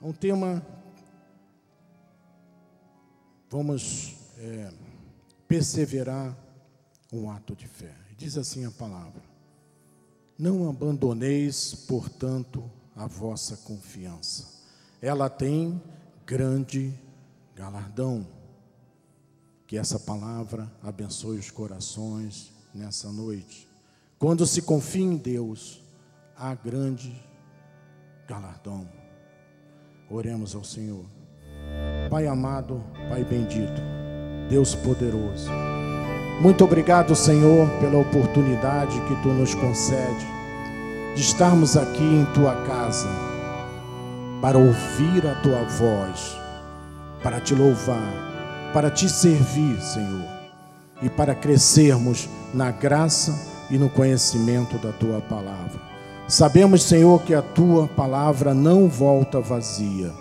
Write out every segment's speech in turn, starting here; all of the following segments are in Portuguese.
um tema. Vamos é, perseverar um ato de fé. Diz assim a palavra: Não abandoneis, portanto, a vossa confiança. Ela tem grande galardão. Que essa palavra abençoe os corações nessa noite. Quando se confia em Deus, há grande galardão. Oremos ao Senhor. Pai amado, Pai bendito, Deus poderoso. Muito obrigado, Senhor, pela oportunidade que tu nos concede de estarmos aqui em tua casa para ouvir a tua voz, para te louvar, para te servir, Senhor, e para crescermos na graça e no conhecimento da tua palavra. Sabemos, Senhor, que a tua palavra não volta vazia.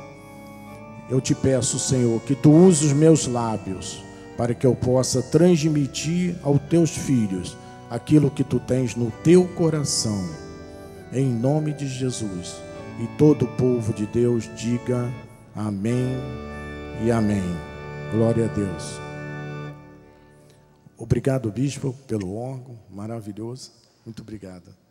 Eu te peço, Senhor, que tu uses os meus lábios para que eu possa transmitir aos teus filhos aquilo que tu tens no teu coração. Em nome de Jesus. E todo o povo de Deus diga amém e amém. Glória a Deus. Obrigado, bispo, pelo órgão maravilhoso. Muito obrigado.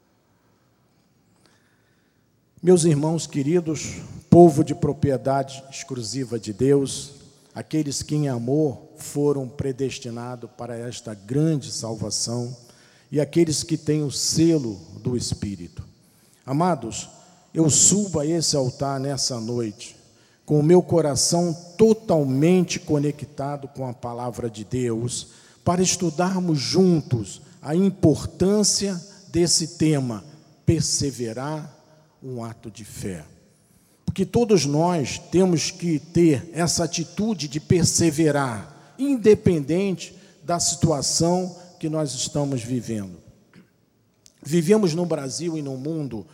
Meus irmãos queridos, povo de propriedade exclusiva de Deus, aqueles que em amor foram predestinados para esta grande salvação e aqueles que têm o selo do Espírito. Amados, eu subo a esse altar nessa noite com o meu coração totalmente conectado com a palavra de Deus, para estudarmos juntos a importância desse tema, perseverar um ato de fé. Porque todos nós temos que ter essa atitude de perseverar, independente da situação que nós estamos vivendo. Vivemos no Brasil e no mundo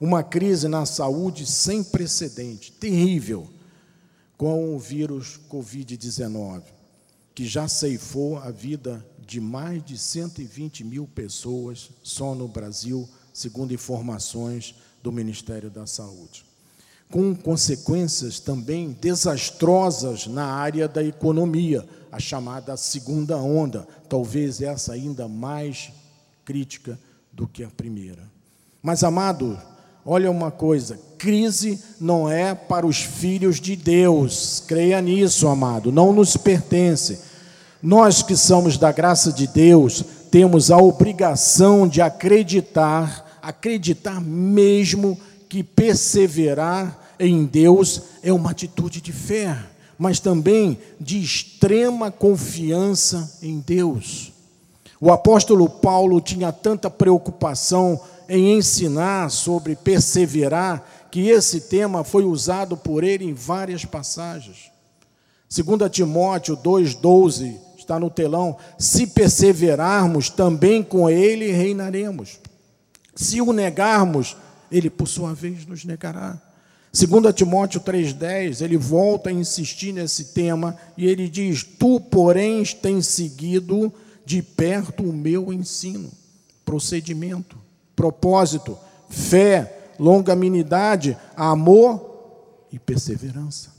uma crise na saúde sem precedente, terrível, com o vírus Covid-19, que já ceifou a vida de mais de 120 mil pessoas só no Brasil, segundo informações do Ministério da Saúde. Com consequências também desastrosas na área da economia, a chamada segunda onda, talvez essa ainda mais crítica do que a primeira. Mas, amado, olha uma coisa: crise não é para os filhos de Deus, creia nisso, amado, não nos pertence. Nós que somos da graça de Deus, temos a obrigação de acreditar acreditar mesmo que perseverar em Deus é uma atitude de fé, mas também de extrema confiança em Deus. O apóstolo Paulo tinha tanta preocupação em ensinar sobre perseverar, que esse tema foi usado por ele em várias passagens. 2 Timóteo 2,12 está no telão: se perseverarmos, também com ele reinaremos. Se o negarmos, ele por sua vez nos negará. Segundo Timóteo 3:10, ele volta a insistir nesse tema e ele diz: "Tu, porém, tens seguido de perto o meu ensino, procedimento, propósito, fé, longanimidade, amor e perseverança."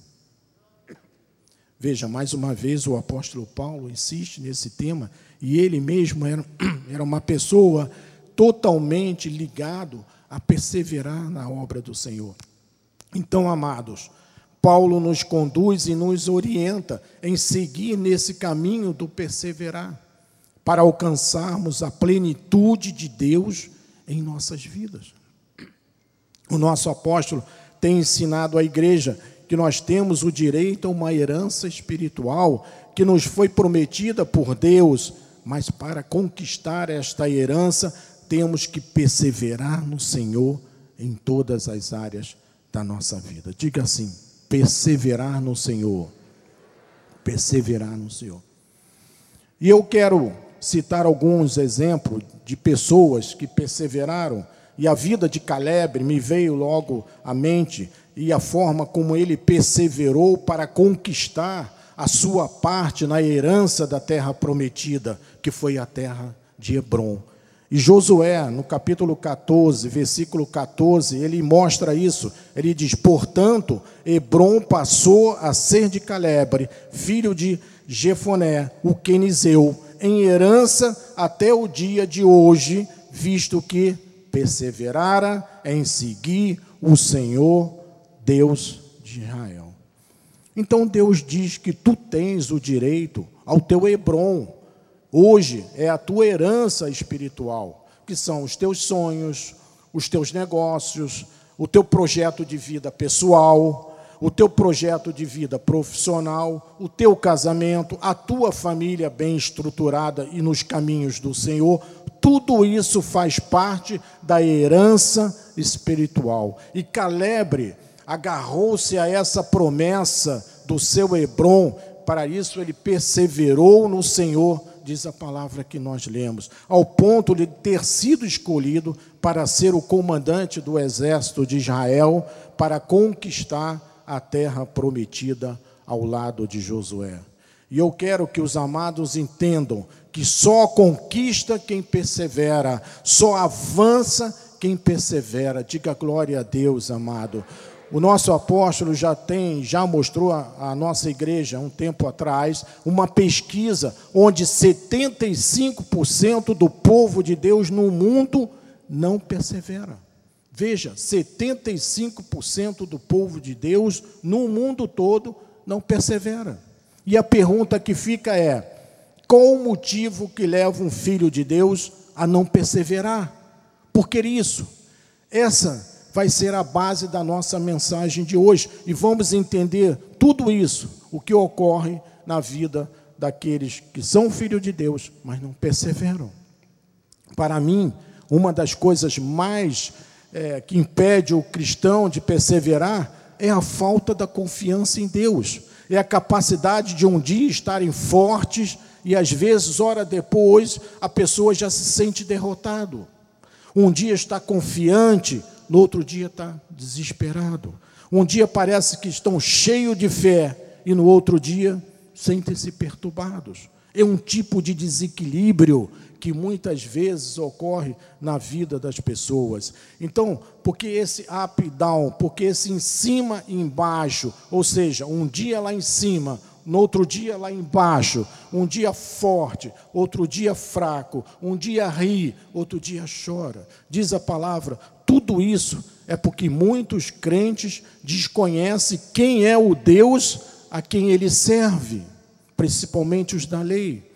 Veja, mais uma vez o apóstolo Paulo insiste nesse tema e ele mesmo era, era uma pessoa totalmente ligado a perseverar na obra do Senhor. Então, amados, Paulo nos conduz e nos orienta em seguir nesse caminho do perseverar, para alcançarmos a plenitude de Deus em nossas vidas. O nosso apóstolo tem ensinado à igreja que nós temos o direito a uma herança espiritual que nos foi prometida por Deus, mas para conquistar esta herança temos que perseverar no Senhor em todas as áreas da nossa vida. Diga assim: perseverar no Senhor. Perseverar no Senhor. E eu quero citar alguns exemplos de pessoas que perseveraram, e a vida de Caleb me veio logo à mente, e a forma como ele perseverou para conquistar a sua parte na herança da terra prometida, que foi a terra de Hebron. E Josué, no capítulo 14, versículo 14, ele mostra isso. Ele diz: Portanto, Hebron passou a ser de Calebre, filho de Jefoné, o quenizeu, em herança até o dia de hoje, visto que perseverara em seguir o Senhor, Deus de Israel. Então Deus diz que tu tens o direito ao teu Hebron Hoje é a tua herança espiritual, que são os teus sonhos, os teus negócios, o teu projeto de vida pessoal, o teu projeto de vida profissional, o teu casamento, a tua família bem estruturada e nos caminhos do Senhor, tudo isso faz parte da herança espiritual. E Calebre agarrou-se a essa promessa do seu Hebron, para isso ele perseverou no Senhor diz a palavra que nós lemos, ao ponto de ter sido escolhido para ser o comandante do exército de Israel para conquistar a terra prometida ao lado de Josué. E eu quero que os amados entendam que só conquista quem persevera, só avança quem persevera. Diga glória a Deus, amado. O nosso apóstolo já tem, já mostrou a nossa igreja um tempo atrás uma pesquisa onde 75% do povo de Deus no mundo não persevera. Veja, 75% do povo de Deus no mundo todo não persevera. E a pergunta que fica é: qual o motivo que leva um filho de Deus a não perseverar? Por que isso? Essa vai ser a base da nossa mensagem de hoje. E vamos entender tudo isso, o que ocorre na vida daqueles que são filhos de Deus, mas não perseveram. Para mim, uma das coisas mais é, que impede o cristão de perseverar é a falta da confiança em Deus, é a capacidade de um dia estarem fortes e às vezes, hora depois, a pessoa já se sente derrotado. Um dia está confiante, no outro dia está desesperado. Um dia parece que estão cheios de fé e no outro dia sentem-se perturbados. É um tipo de desequilíbrio que muitas vezes ocorre na vida das pessoas. Então, porque esse up e down, porque esse em cima e embaixo, ou seja, um dia lá em cima, no outro dia lá embaixo, um dia forte, outro dia fraco, um dia ri, outro dia chora. Diz a palavra: tudo isso é porque muitos crentes desconhecem quem é o Deus a quem ele serve, principalmente os da lei.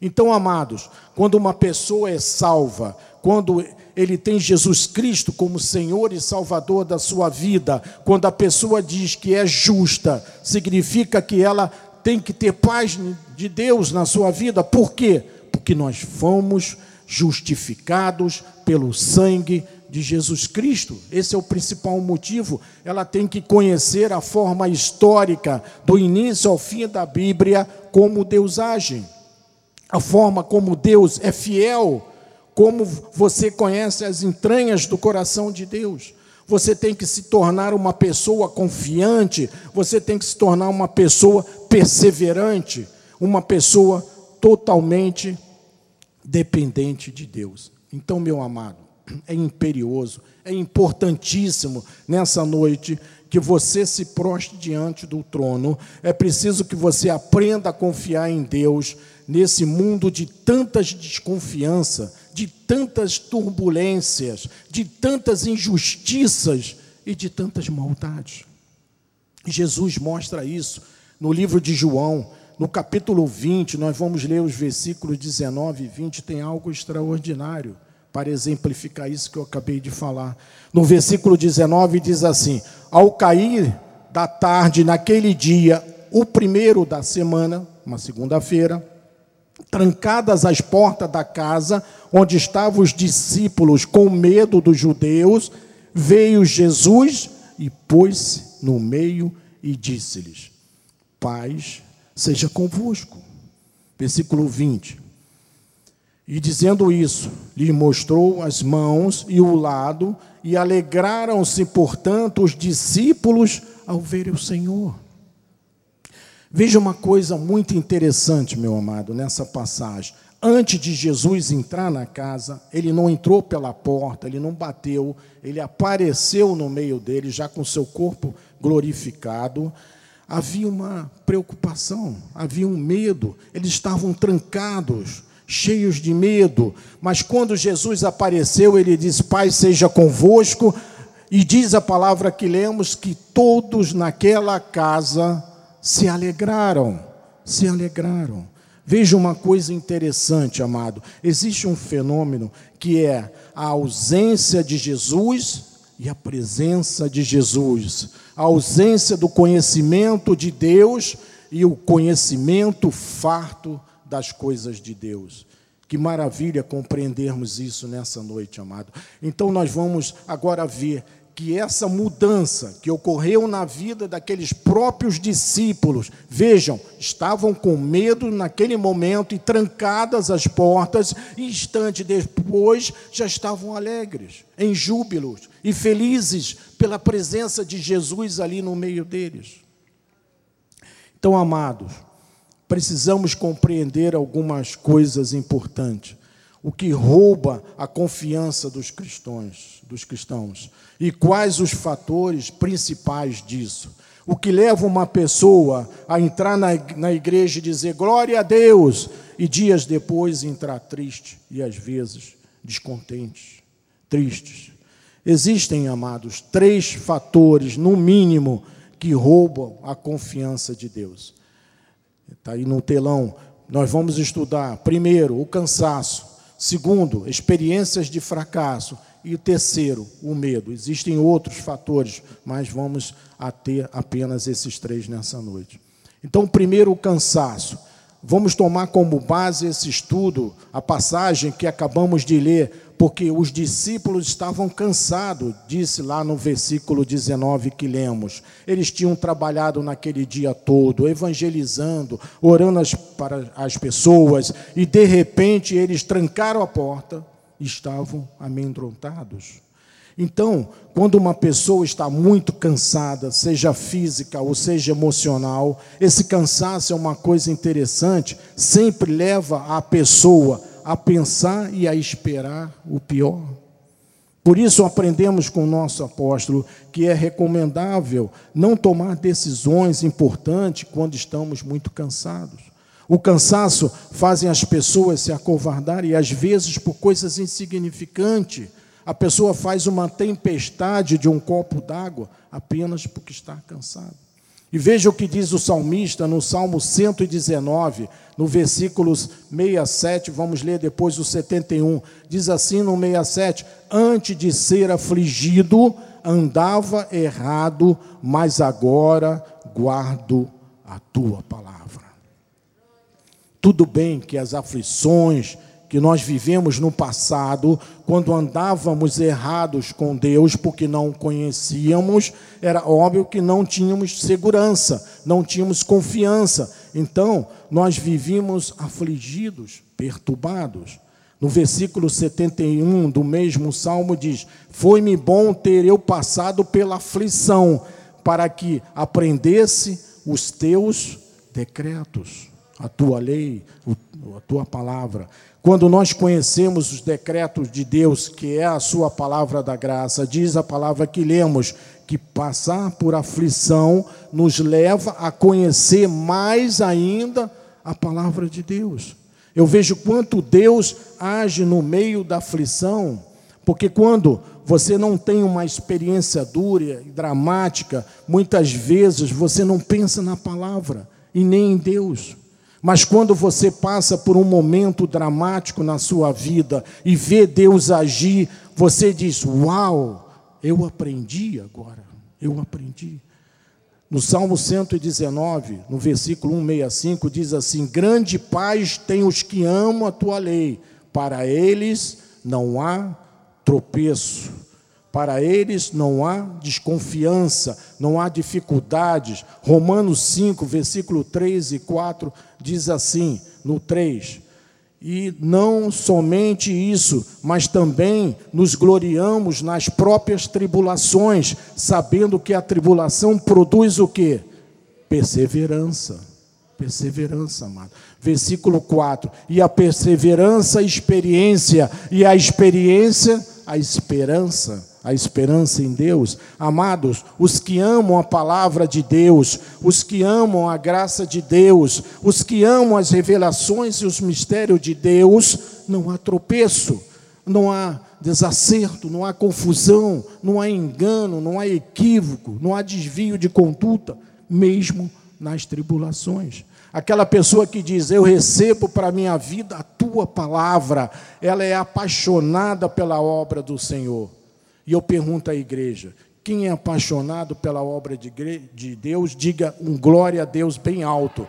Então, amados, quando uma pessoa é salva, quando ele tem Jesus Cristo como Senhor e Salvador da sua vida, quando a pessoa diz que é justa, significa que ela tem que ter paz de Deus na sua vida. Por quê? Porque nós fomos justificados pelo sangue de Jesus Cristo. Esse é o principal motivo. Ela tem que conhecer a forma histórica, do início ao fim da Bíblia, como Deus age, a forma como Deus é fiel, como você conhece as entranhas do coração de Deus. Você tem que se tornar uma pessoa confiante, você tem que se tornar uma pessoa perseverante, uma pessoa totalmente dependente de Deus. Então, meu amado, é imperioso, é importantíssimo nessa noite que você se proste diante do trono. É preciso que você aprenda a confiar em Deus nesse mundo de tantas desconfiança, de tantas turbulências, de tantas injustiças e de tantas maldades. Jesus mostra isso no livro de João, no capítulo 20, nós vamos ler os versículos 19 e 20, tem algo extraordinário para exemplificar isso que eu acabei de falar. No versículo 19 diz assim: Ao cair da tarde naquele dia, o primeiro da semana, uma segunda-feira, trancadas as portas da casa onde estavam os discípulos com medo dos judeus, veio Jesus e pôs-se no meio e disse-lhes: Paz seja convosco. Versículo 20. E dizendo isso, lhe mostrou as mãos e o lado, e alegraram-se, portanto, os discípulos ao verem o Senhor. Veja uma coisa muito interessante, meu amado, nessa passagem. Antes de Jesus entrar na casa, ele não entrou pela porta, ele não bateu, ele apareceu no meio deles, já com seu corpo glorificado. Havia uma preocupação, havia um medo, eles estavam trancados, cheios de medo. Mas quando Jesus apareceu, ele disse: Pai, seja convosco. E diz a palavra que lemos que todos naquela casa se alegraram, se alegraram. Veja uma coisa interessante, amado. Existe um fenômeno que é a ausência de Jesus e a presença de Jesus. A ausência do conhecimento de Deus e o conhecimento farto das coisas de Deus. Que maravilha compreendermos isso nessa noite, amado. Então nós vamos agora ver que essa mudança que ocorreu na vida daqueles próprios discípulos, vejam, estavam com medo naquele momento e trancadas as portas, e instante depois já estavam alegres, em júbilos e felizes pela presença de Jesus ali no meio deles. Então, amados, precisamos compreender algumas coisas importantes o que rouba a confiança dos cristãos, dos cristãos e quais os fatores principais disso. O que leva uma pessoa a entrar na, na igreja e dizer glória a Deus e dias depois entrar triste e às vezes descontentes, tristes. Existem, amados, três fatores, no mínimo, que roubam a confiança de Deus. Está aí no telão. Nós vamos estudar, primeiro, o cansaço. Segundo, experiências de fracasso. E o terceiro, o medo. Existem outros fatores, mas vamos a ter apenas esses três nessa noite. Então, primeiro, o cansaço. Vamos tomar como base esse estudo, a passagem que acabamos de ler, porque os discípulos estavam cansados, disse lá no versículo 19 que lemos. Eles tinham trabalhado naquele dia todo, evangelizando, orando as, para as pessoas, e de repente eles trancaram a porta e estavam amedrontados. Então, quando uma pessoa está muito cansada, seja física ou seja emocional, esse cansaço é uma coisa interessante, sempre leva a pessoa a pensar e a esperar o pior. Por isso aprendemos com o nosso apóstolo que é recomendável não tomar decisões importantes quando estamos muito cansados. O cansaço faz as pessoas se acovardarem, e às vezes por coisas insignificantes a pessoa faz uma tempestade de um copo d'água apenas porque está cansado. E veja o que diz o salmista no Salmo 119, no versículos 67, vamos ler depois o 71. Diz assim no 67: Antes de ser afligido, andava errado, mas agora guardo a tua palavra. Tudo bem que as aflições, que nós vivemos no passado, quando andávamos errados com Deus porque não conhecíamos, era óbvio que não tínhamos segurança, não tínhamos confiança. Então, nós vivíamos afligidos, perturbados. No versículo 71 do mesmo salmo diz: Foi-me bom ter eu passado pela aflição, para que aprendesse os teus decretos, a tua lei, a tua palavra. Quando nós conhecemos os decretos de Deus, que é a sua palavra da graça, diz a palavra que lemos, que passar por aflição nos leva a conhecer mais ainda a palavra de Deus. Eu vejo quanto Deus age no meio da aflição, porque quando você não tem uma experiência dura e dramática, muitas vezes você não pensa na palavra e nem em Deus. Mas quando você passa por um momento dramático na sua vida e vê Deus agir, você diz: Uau, eu aprendi agora, eu aprendi. No Salmo 119, no versículo 165, diz assim: Grande paz tem os que amam a tua lei, para eles não há tropeço. Para eles não há desconfiança, não há dificuldades. Romanos 5, versículo 3 e 4 diz assim, no 3: E não somente isso, mas também nos gloriamos nas próprias tribulações, sabendo que a tribulação produz o quê? Perseverança. Perseverança, amado. Versículo 4. E a perseverança, experiência. E a experiência, a esperança a esperança em Deus. Amados, os que amam a palavra de Deus, os que amam a graça de Deus, os que amam as revelações e os mistérios de Deus, não há tropeço, não há desacerto, não há confusão, não há engano, não há equívoco, não há desvio de conduta, mesmo nas tribulações. Aquela pessoa que diz: Eu recebo para a minha vida a tua palavra, ela é apaixonada pela obra do Senhor. E eu pergunto à igreja: quem é apaixonado pela obra de, de Deus, diga um glória a Deus bem alto.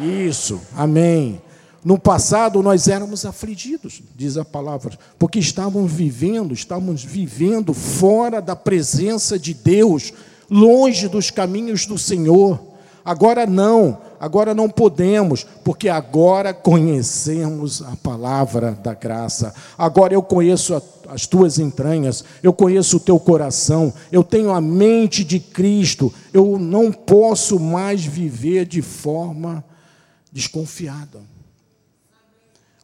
Isso, amém. No passado nós éramos afligidos, diz a palavra, porque estávamos vivendo, estávamos vivendo fora da presença de Deus, longe dos caminhos do Senhor. Agora não, agora não podemos, porque agora conhecemos a palavra da graça. Agora eu conheço as tuas entranhas, eu conheço o teu coração, eu tenho a mente de Cristo. Eu não posso mais viver de forma desconfiada.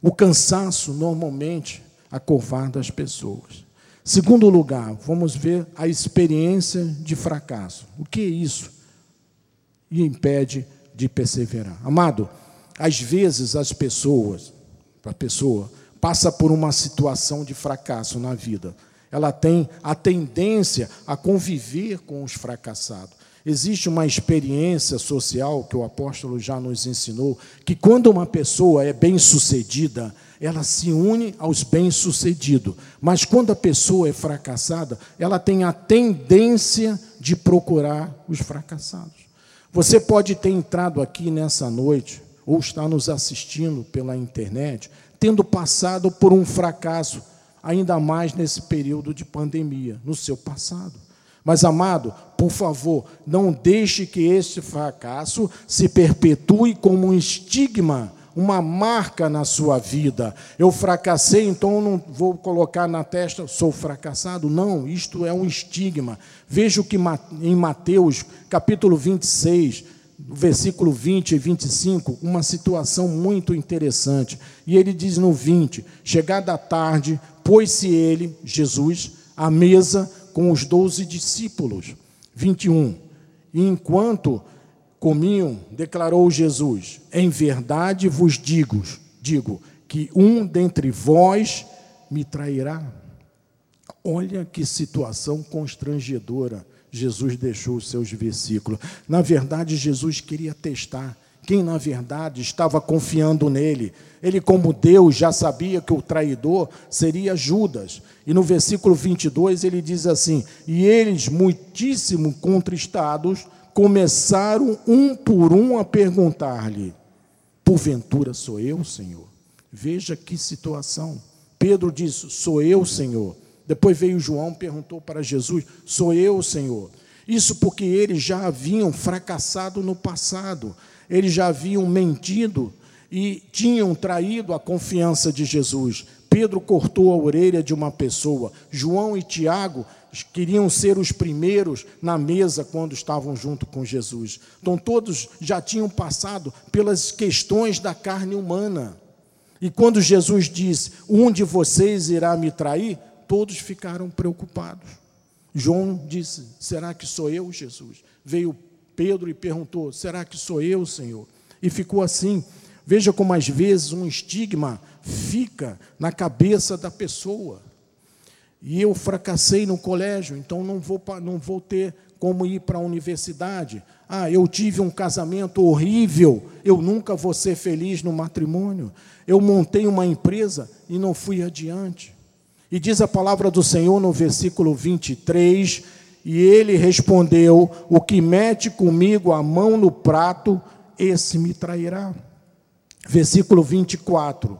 O cansaço normalmente acovarda as pessoas. Segundo lugar, vamos ver a experiência de fracasso. O que é isso? e impede de perseverar. Amado, às vezes as pessoas, a pessoa passa por uma situação de fracasso na vida. Ela tem a tendência a conviver com os fracassados. Existe uma experiência social que o apóstolo já nos ensinou, que quando uma pessoa é bem-sucedida, ela se une aos bem-sucedidos. Mas quando a pessoa é fracassada, ela tem a tendência de procurar os fracassados. Você pode ter entrado aqui nessa noite, ou está nos assistindo pela internet, tendo passado por um fracasso, ainda mais nesse período de pandemia, no seu passado. Mas, amado, por favor, não deixe que este fracasso se perpetue como um estigma uma marca na sua vida. Eu fracassei, então não vou colocar na testa, sou fracassado. Não, isto é um estigma. Veja o que em Mateus, capítulo 26, versículo 20 e 25, uma situação muito interessante. E ele diz no 20: Chegada a tarde, pôs-se ele, Jesus, à mesa com os doze discípulos. 21. E enquanto comiam, declarou Jesus: Em verdade vos digo, digo que um dentre vós me trairá. Olha que situação constrangedora Jesus deixou os seus versículos. Na verdade, Jesus queria testar quem, na verdade, estava confiando nele. Ele, como Deus, já sabia que o traidor seria Judas. E no versículo 22 ele diz assim: E eles, muitíssimo contristados, começaram um por um a perguntar-lhe: Porventura sou eu, Senhor? Veja que situação. Pedro disse: Sou eu, Senhor. Depois veio João, perguntou para Jesus: Sou eu, Senhor? Isso porque eles já haviam fracassado no passado, eles já haviam mentido e tinham traído a confiança de Jesus. Pedro cortou a orelha de uma pessoa, João e Tiago queriam ser os primeiros na mesa quando estavam junto com Jesus. Então, todos já tinham passado pelas questões da carne humana. E quando Jesus disse: Um de vocês irá me trair, todos ficaram preocupados. João disse: Será que sou eu, Jesus? Veio Pedro e perguntou: Será que sou eu, Senhor? E ficou assim. Veja como às vezes um estigma fica na cabeça da pessoa. E eu fracassei no colégio, então não vou, não vou ter como ir para a universidade. Ah, eu tive um casamento horrível, eu nunca vou ser feliz no matrimônio. Eu montei uma empresa e não fui adiante. E diz a palavra do Senhor no versículo 23, e ele respondeu: O que mete comigo a mão no prato, esse me trairá. Versículo 24: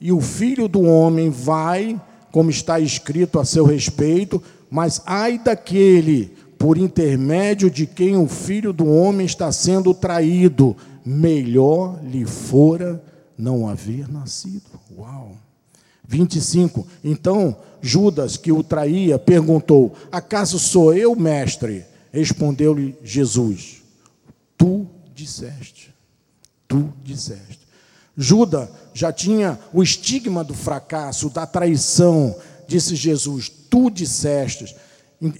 E o filho do homem vai como está escrito a seu respeito, mas ai daquele por intermédio de quem o filho do homem está sendo traído, melhor lhe fora não haver nascido. Uau! 25. Então Judas, que o traía, perguntou: Acaso sou eu, mestre? Respondeu-lhe Jesus: Tu disseste. tu disseste. Judas já tinha o estigma do fracasso, da traição, disse Jesus, tu disseste.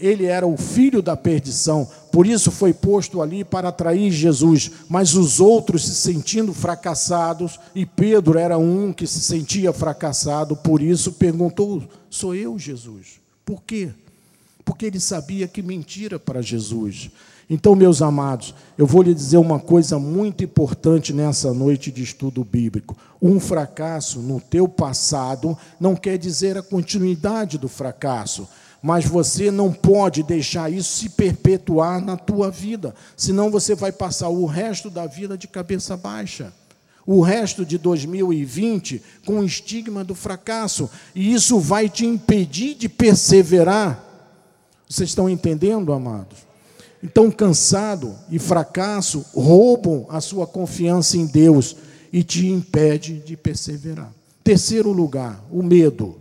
Ele era o filho da perdição, por isso foi posto ali para atrair Jesus. Mas os outros se sentindo fracassados, e Pedro era um que se sentia fracassado, por isso perguntou: Sou eu, Jesus? Por quê? Porque ele sabia que mentira para Jesus. Então, meus amados, eu vou lhe dizer uma coisa muito importante nessa noite de estudo bíblico. Um fracasso no teu passado não quer dizer a continuidade do fracasso, mas você não pode deixar isso se perpetuar na tua vida, senão você vai passar o resto da vida de cabeça baixa. O resto de 2020 com o estigma do fracasso, e isso vai te impedir de perseverar. Vocês estão entendendo, amados? Então, cansado e fracasso roubam a sua confiança em Deus e te impede de perseverar. Terceiro lugar, o medo.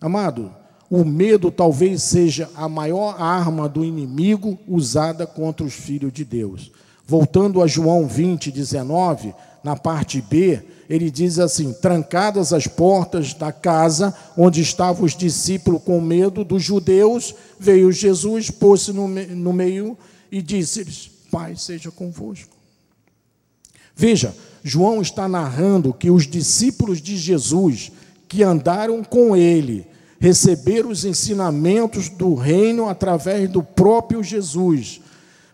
Amado, o medo talvez seja a maior arma do inimigo usada contra os filhos de Deus. Voltando a João 20, 19, na parte B, ele diz assim: Trancadas as portas da casa onde estavam os discípulos com medo dos judeus, veio Jesus, pôs-se no, no meio e disse-lhes: Pai seja convosco. Veja, João está narrando que os discípulos de Jesus, que andaram com ele, receberam os ensinamentos do reino através do próprio Jesus,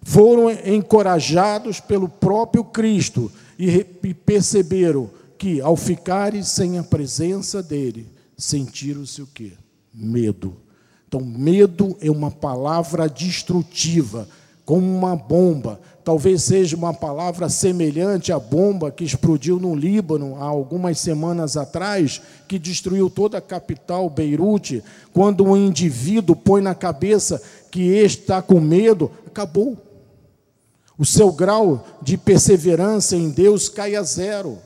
foram encorajados pelo próprio Cristo e perceberam que, ao ficarem sem a presença dele, sentiram-se o quê? Medo. Então, medo é uma palavra destrutiva, como uma bomba. Talvez seja uma palavra semelhante à bomba que explodiu no Líbano há algumas semanas atrás, que destruiu toda a capital, Beirute. Quando um indivíduo põe na cabeça que está com medo, acabou. O seu grau de perseverança em Deus cai a zero.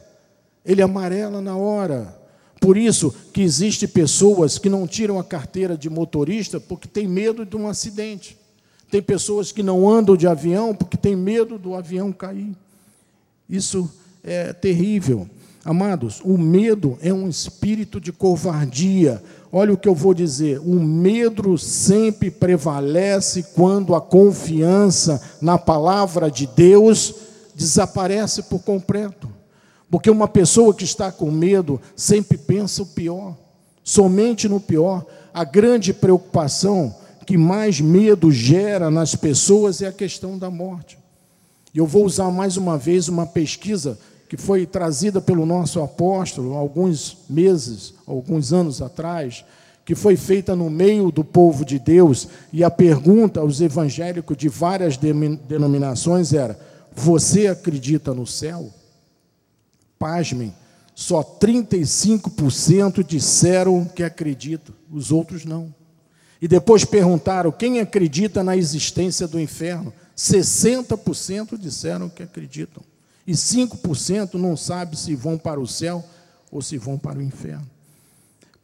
Ele amarela na hora. Por isso que existe pessoas que não tiram a carteira de motorista porque tem medo de um acidente. Tem pessoas que não andam de avião porque tem medo do avião cair. Isso é terrível. Amados, o medo é um espírito de covardia. Olha o que eu vou dizer: o medo sempre prevalece quando a confiança na palavra de Deus desaparece por completo. Porque uma pessoa que está com medo sempre pensa o pior, somente no pior. A grande preocupação que mais medo gera nas pessoas é a questão da morte. Eu vou usar mais uma vez uma pesquisa que foi trazida pelo nosso apóstolo alguns meses, alguns anos atrás, que foi feita no meio do povo de Deus, e a pergunta aos evangélicos de várias denominações era: Você acredita no céu? Pasmem, só 35% disseram que acreditam, os outros não. E depois perguntaram quem acredita na existência do inferno. 60% disseram que acreditam e 5% não sabe se vão para o céu ou se vão para o inferno.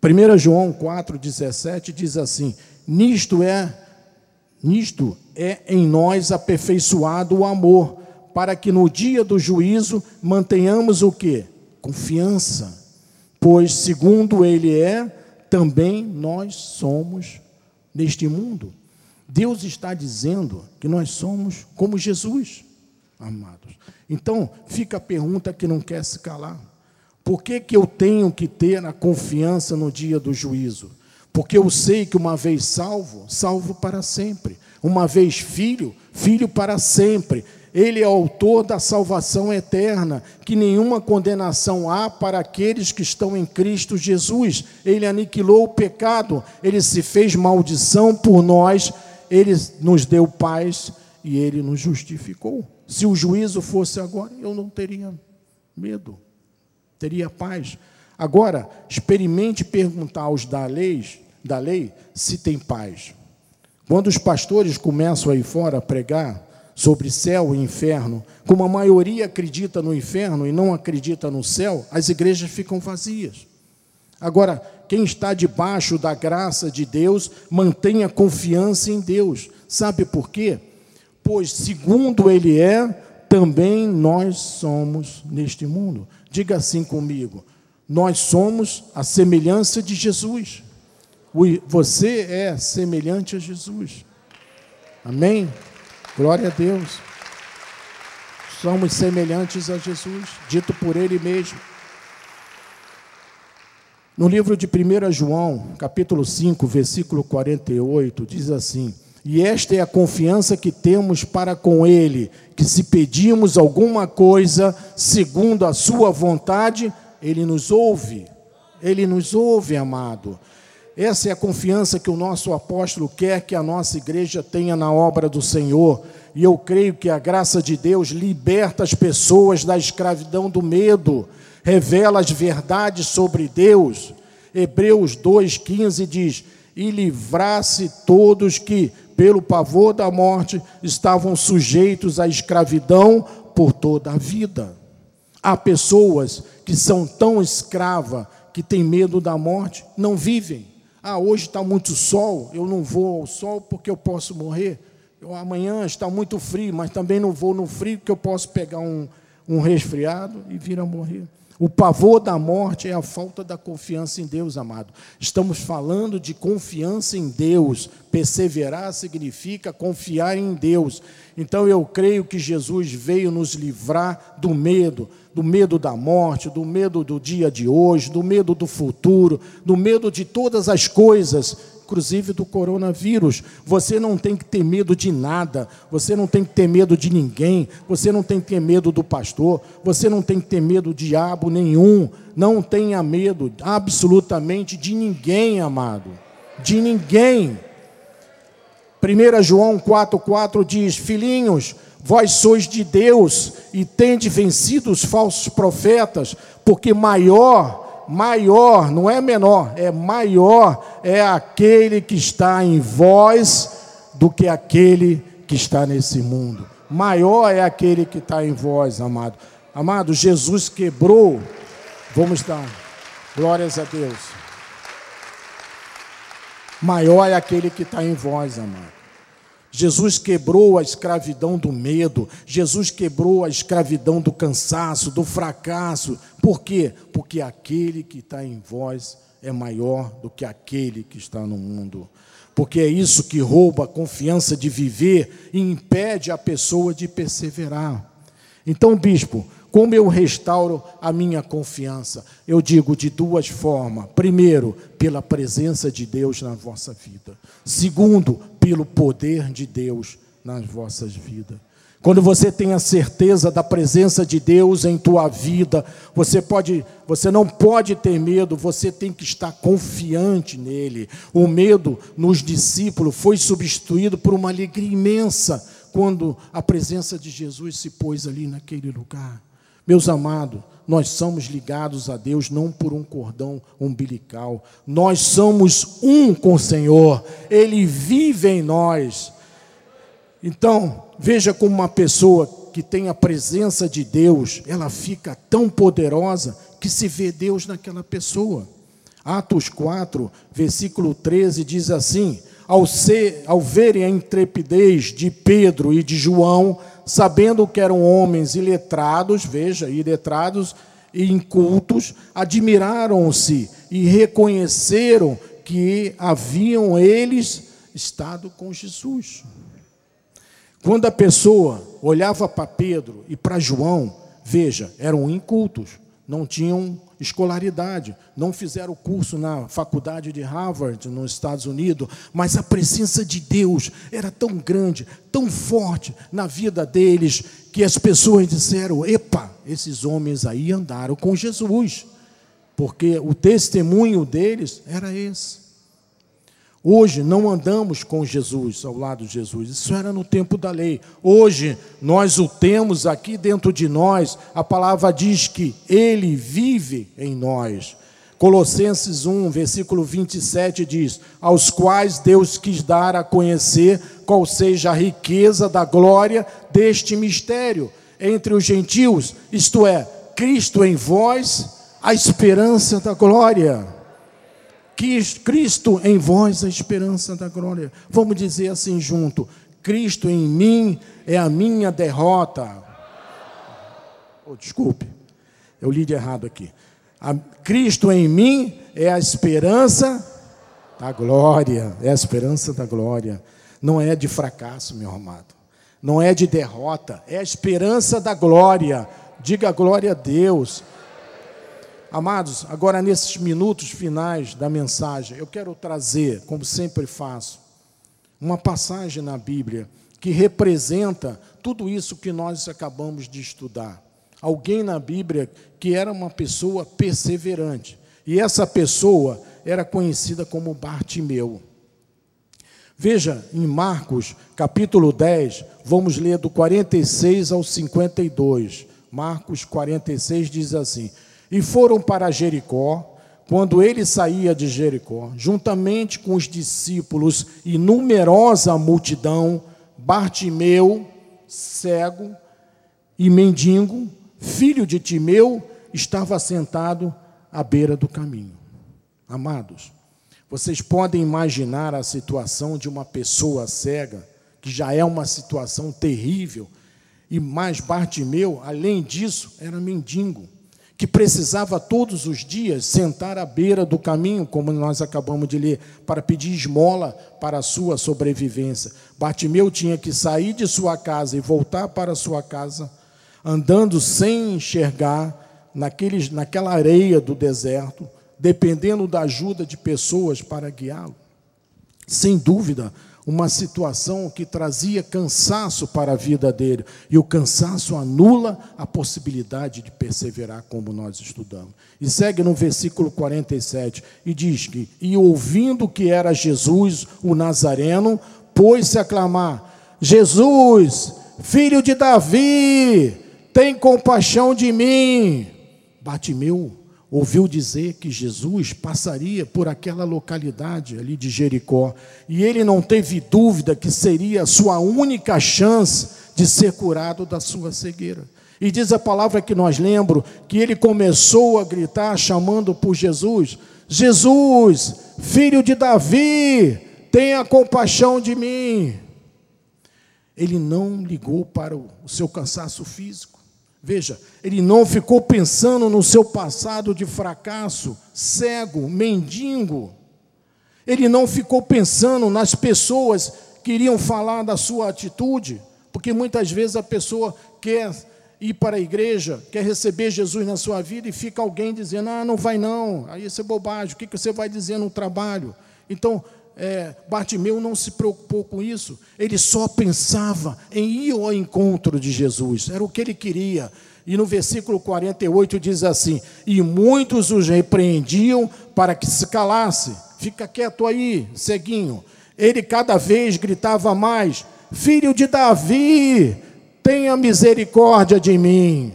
1 João 4,17 diz assim: Nisto é, nisto é em nós aperfeiçoado o amor, para que no dia do juízo mantenhamos o que? Confiança. Pois, segundo Ele é, também nós somos neste mundo. Deus está dizendo que nós somos como Jesus, amados. Então, fica a pergunta que não quer se calar. Por que, que eu tenho que ter a confiança no dia do juízo? Porque eu sei que uma vez salvo, salvo para sempre. Uma vez filho, filho para sempre. Ele é autor da salvação eterna, que nenhuma condenação há para aqueles que estão em Cristo Jesus. Ele aniquilou o pecado, ele se fez maldição por nós, ele nos deu paz e ele nos justificou. Se o juízo fosse agora, eu não teria medo, teria paz. Agora, experimente perguntar aos da lei, da lei se tem paz. Quando os pastores começam aí fora a pregar sobre céu e inferno, como a maioria acredita no inferno e não acredita no céu, as igrejas ficam vazias. Agora, quem está debaixo da graça de Deus, mantenha confiança em Deus. Sabe por quê? Pois segundo ele é, também nós somos neste mundo. Diga assim comigo: nós somos a semelhança de Jesus. Você é semelhante a Jesus. Amém? Glória a Deus. Somos semelhantes a Jesus, dito por Ele mesmo. No livro de 1 João, capítulo 5, versículo 48, diz assim: E esta é a confiança que temos para com Ele, que se pedimos alguma coisa segundo a Sua vontade, Ele nos ouve. Ele nos ouve, amado. Essa é a confiança que o nosso apóstolo quer que a nossa igreja tenha na obra do Senhor. E eu creio que a graça de Deus liberta as pessoas da escravidão do medo revela as verdades sobre Deus. Hebreus 2,15 diz: E livrasse todos que, pelo pavor da morte, estavam sujeitos à escravidão por toda a vida. Há pessoas que são tão escravas que têm medo da morte, não vivem. Ah, hoje está muito sol, eu não vou ao sol porque eu posso morrer. Eu, amanhã está muito frio, mas também não vou no frio porque eu posso pegar um, um resfriado e vir a morrer. O pavor da morte é a falta da confiança em Deus, amado. Estamos falando de confiança em Deus. Perseverar significa confiar em Deus. Então eu creio que Jesus veio nos livrar do medo, do medo da morte, do medo do dia de hoje, do medo do futuro, do medo de todas as coisas inclusive do coronavírus. Você não tem que ter medo de nada, você não tem que ter medo de ninguém, você não tem que ter medo do pastor, você não tem que ter medo de diabo nenhum. Não tenha medo absolutamente de ninguém, amado. De ninguém. 1 João 4,4 diz: Filhinhos, vós sois de Deus e tende vencido os falsos profetas, porque maior maior, não é menor, é maior é aquele que está em vós do que aquele que está nesse mundo. Maior é aquele que está em vós, amado. Amado, Jesus quebrou. Vamos dar glórias a Deus. Maior é aquele que está em vós, amado. Jesus quebrou a escravidão do medo, Jesus quebrou a escravidão do cansaço, do fracasso. Por quê? Porque aquele que está em vós é maior do que aquele que está no mundo. Porque é isso que rouba a confiança de viver e impede a pessoa de perseverar. Então, bispo, como eu restauro a minha confiança? Eu digo de duas formas. Primeiro, pela presença de Deus na vossa vida. Segundo, pelo poder de Deus nas vossas vidas. Quando você tem a certeza da presença de Deus em tua vida, você pode, você não pode ter medo, você tem que estar confiante nele. O medo nos discípulos foi substituído por uma alegria imensa quando a presença de Jesus se pôs ali naquele lugar. Meus amados, nós somos ligados a Deus não por um cordão umbilical, nós somos um com o Senhor, Ele vive em nós. Então, veja como uma pessoa que tem a presença de Deus, ela fica tão poderosa que se vê Deus naquela pessoa. Atos 4, versículo 13 diz assim: ao, ser, ao verem a intrepidez de Pedro e de João, sabendo que eram homens iletrados, veja, iletrados e incultos, admiraram-se e reconheceram que haviam eles estado com Jesus. Quando a pessoa olhava para Pedro e para João, veja, eram incultos, não tinham escolaridade, não fizeram curso na faculdade de Harvard, nos Estados Unidos, mas a presença de Deus era tão grande, tão forte na vida deles, que as pessoas disseram: epa, esses homens aí andaram com Jesus, porque o testemunho deles era esse. Hoje não andamos com Jesus, ao lado de Jesus. Isso era no tempo da lei. Hoje nós o temos aqui dentro de nós. A palavra diz que ele vive em nós. Colossenses 1, versículo 27 diz: Aos quais Deus quis dar a conhecer qual seja a riqueza da glória deste mistério entre os gentios, isto é, Cristo em vós, a esperança da glória. Cristo em vós a esperança da glória. Vamos dizer assim junto: Cristo em mim é a minha derrota. Oh, desculpe, eu li de errado aqui. A, Cristo em mim é a esperança da glória, é a esperança da glória. Não é de fracasso, meu amado. Não é de derrota, é a esperança da glória. Diga glória a Deus. Amados, agora nesses minutos finais da mensagem, eu quero trazer, como sempre faço, uma passagem na Bíblia que representa tudo isso que nós acabamos de estudar. Alguém na Bíblia que era uma pessoa perseverante. E essa pessoa era conhecida como Bartimeu. Veja, em Marcos, capítulo 10, vamos ler do 46 ao 52. Marcos 46 diz assim: e foram para Jericó. Quando ele saía de Jericó, juntamente com os discípulos e numerosa multidão, Bartimeu, cego e mendigo, filho de Timeu, estava sentado à beira do caminho. Amados, vocês podem imaginar a situação de uma pessoa cega, que já é uma situação terrível, e mais Bartimeu, além disso, era mendigo que precisava todos os dias sentar à beira do caminho, como nós acabamos de ler, para pedir esmola para a sua sobrevivência. Bartimeu tinha que sair de sua casa e voltar para sua casa, andando sem enxergar, naqueles, naquela areia do deserto, dependendo da ajuda de pessoas para guiá-lo. Sem dúvida, uma situação que trazia cansaço para a vida dele, e o cansaço anula a possibilidade de perseverar, como nós estudamos. E segue no versículo 47 e diz que: E ouvindo que era Jesus, o Nazareno, pôs-se a clamar: Jesus, filho de Davi, tem compaixão de mim. Batimeu ouviu dizer que Jesus passaria por aquela localidade ali de Jericó, e ele não teve dúvida que seria a sua única chance de ser curado da sua cegueira. E diz a palavra que nós lembro que ele começou a gritar chamando por Jesus: Jesus, filho de Davi, tenha compaixão de mim. Ele não ligou para o seu cansaço físico. Veja, ele não ficou pensando no seu passado de fracasso, cego, mendigo. Ele não ficou pensando nas pessoas que iriam falar da sua atitude, porque muitas vezes a pessoa quer ir para a igreja, quer receber Jesus na sua vida e fica alguém dizendo: ah, não vai não, aí isso é bobagem, o que você vai dizer no trabalho? Então, é, Bartimeu não se preocupou com isso, ele só pensava em ir ao encontro de Jesus, era o que ele queria. E no versículo 48 diz assim: E muitos os repreendiam para que se calasse, fica quieto aí, ceguinho. Ele cada vez gritava mais: Filho de Davi, tenha misericórdia de mim.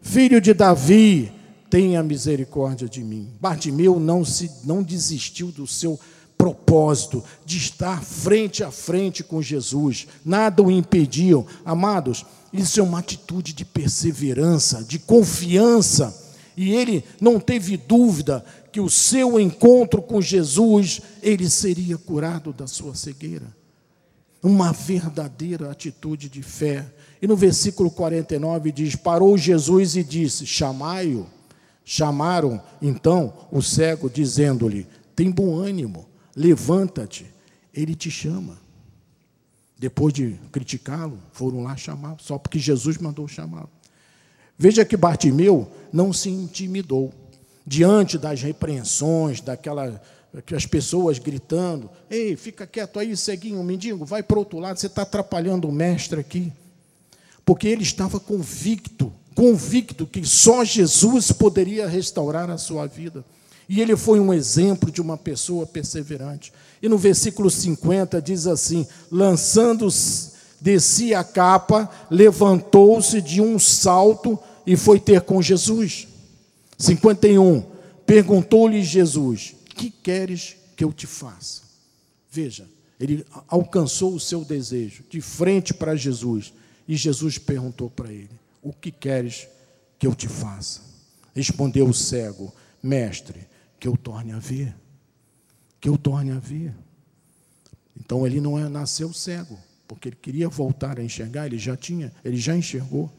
Filho de Davi, tenha misericórdia de mim. Bartimeu não se não desistiu do seu propósito de estar frente a frente com Jesus, nada o impediu. Amados, isso é uma atitude de perseverança, de confiança. E ele não teve dúvida que o seu encontro com Jesus, ele seria curado da sua cegueira. Uma verdadeira atitude de fé. E no versículo 49 diz: Parou Jesus e disse: Chamai-o. Chamaram então o cego, dizendo-lhe: Tem bom ânimo, levanta-te, ele te chama. Depois de criticá-lo, foram lá chamá-lo, só porque Jesus mandou chamá-lo. Veja que Bartimeu não se intimidou diante das repreensões, daquela as pessoas gritando: Ei, fica quieto aí, ceguinho, mendigo, vai para o outro lado, você está atrapalhando o mestre aqui. Porque ele estava convicto, convicto que só Jesus poderia restaurar a sua vida. E ele foi um exemplo de uma pessoa perseverante. E no versículo 50 diz assim: lançando de si a capa, levantou-se de um salto e foi ter com Jesus. 51. Perguntou-lhe Jesus: Que queres que eu te faça? Veja, ele alcançou o seu desejo de frente para Jesus. E Jesus perguntou para ele: O que queres que eu te faça? Respondeu o cego: Mestre, que eu torne a ver. Que eu torne a ver. Então ele não é, nasceu cego, porque ele queria voltar a enxergar, ele já tinha, ele já enxergou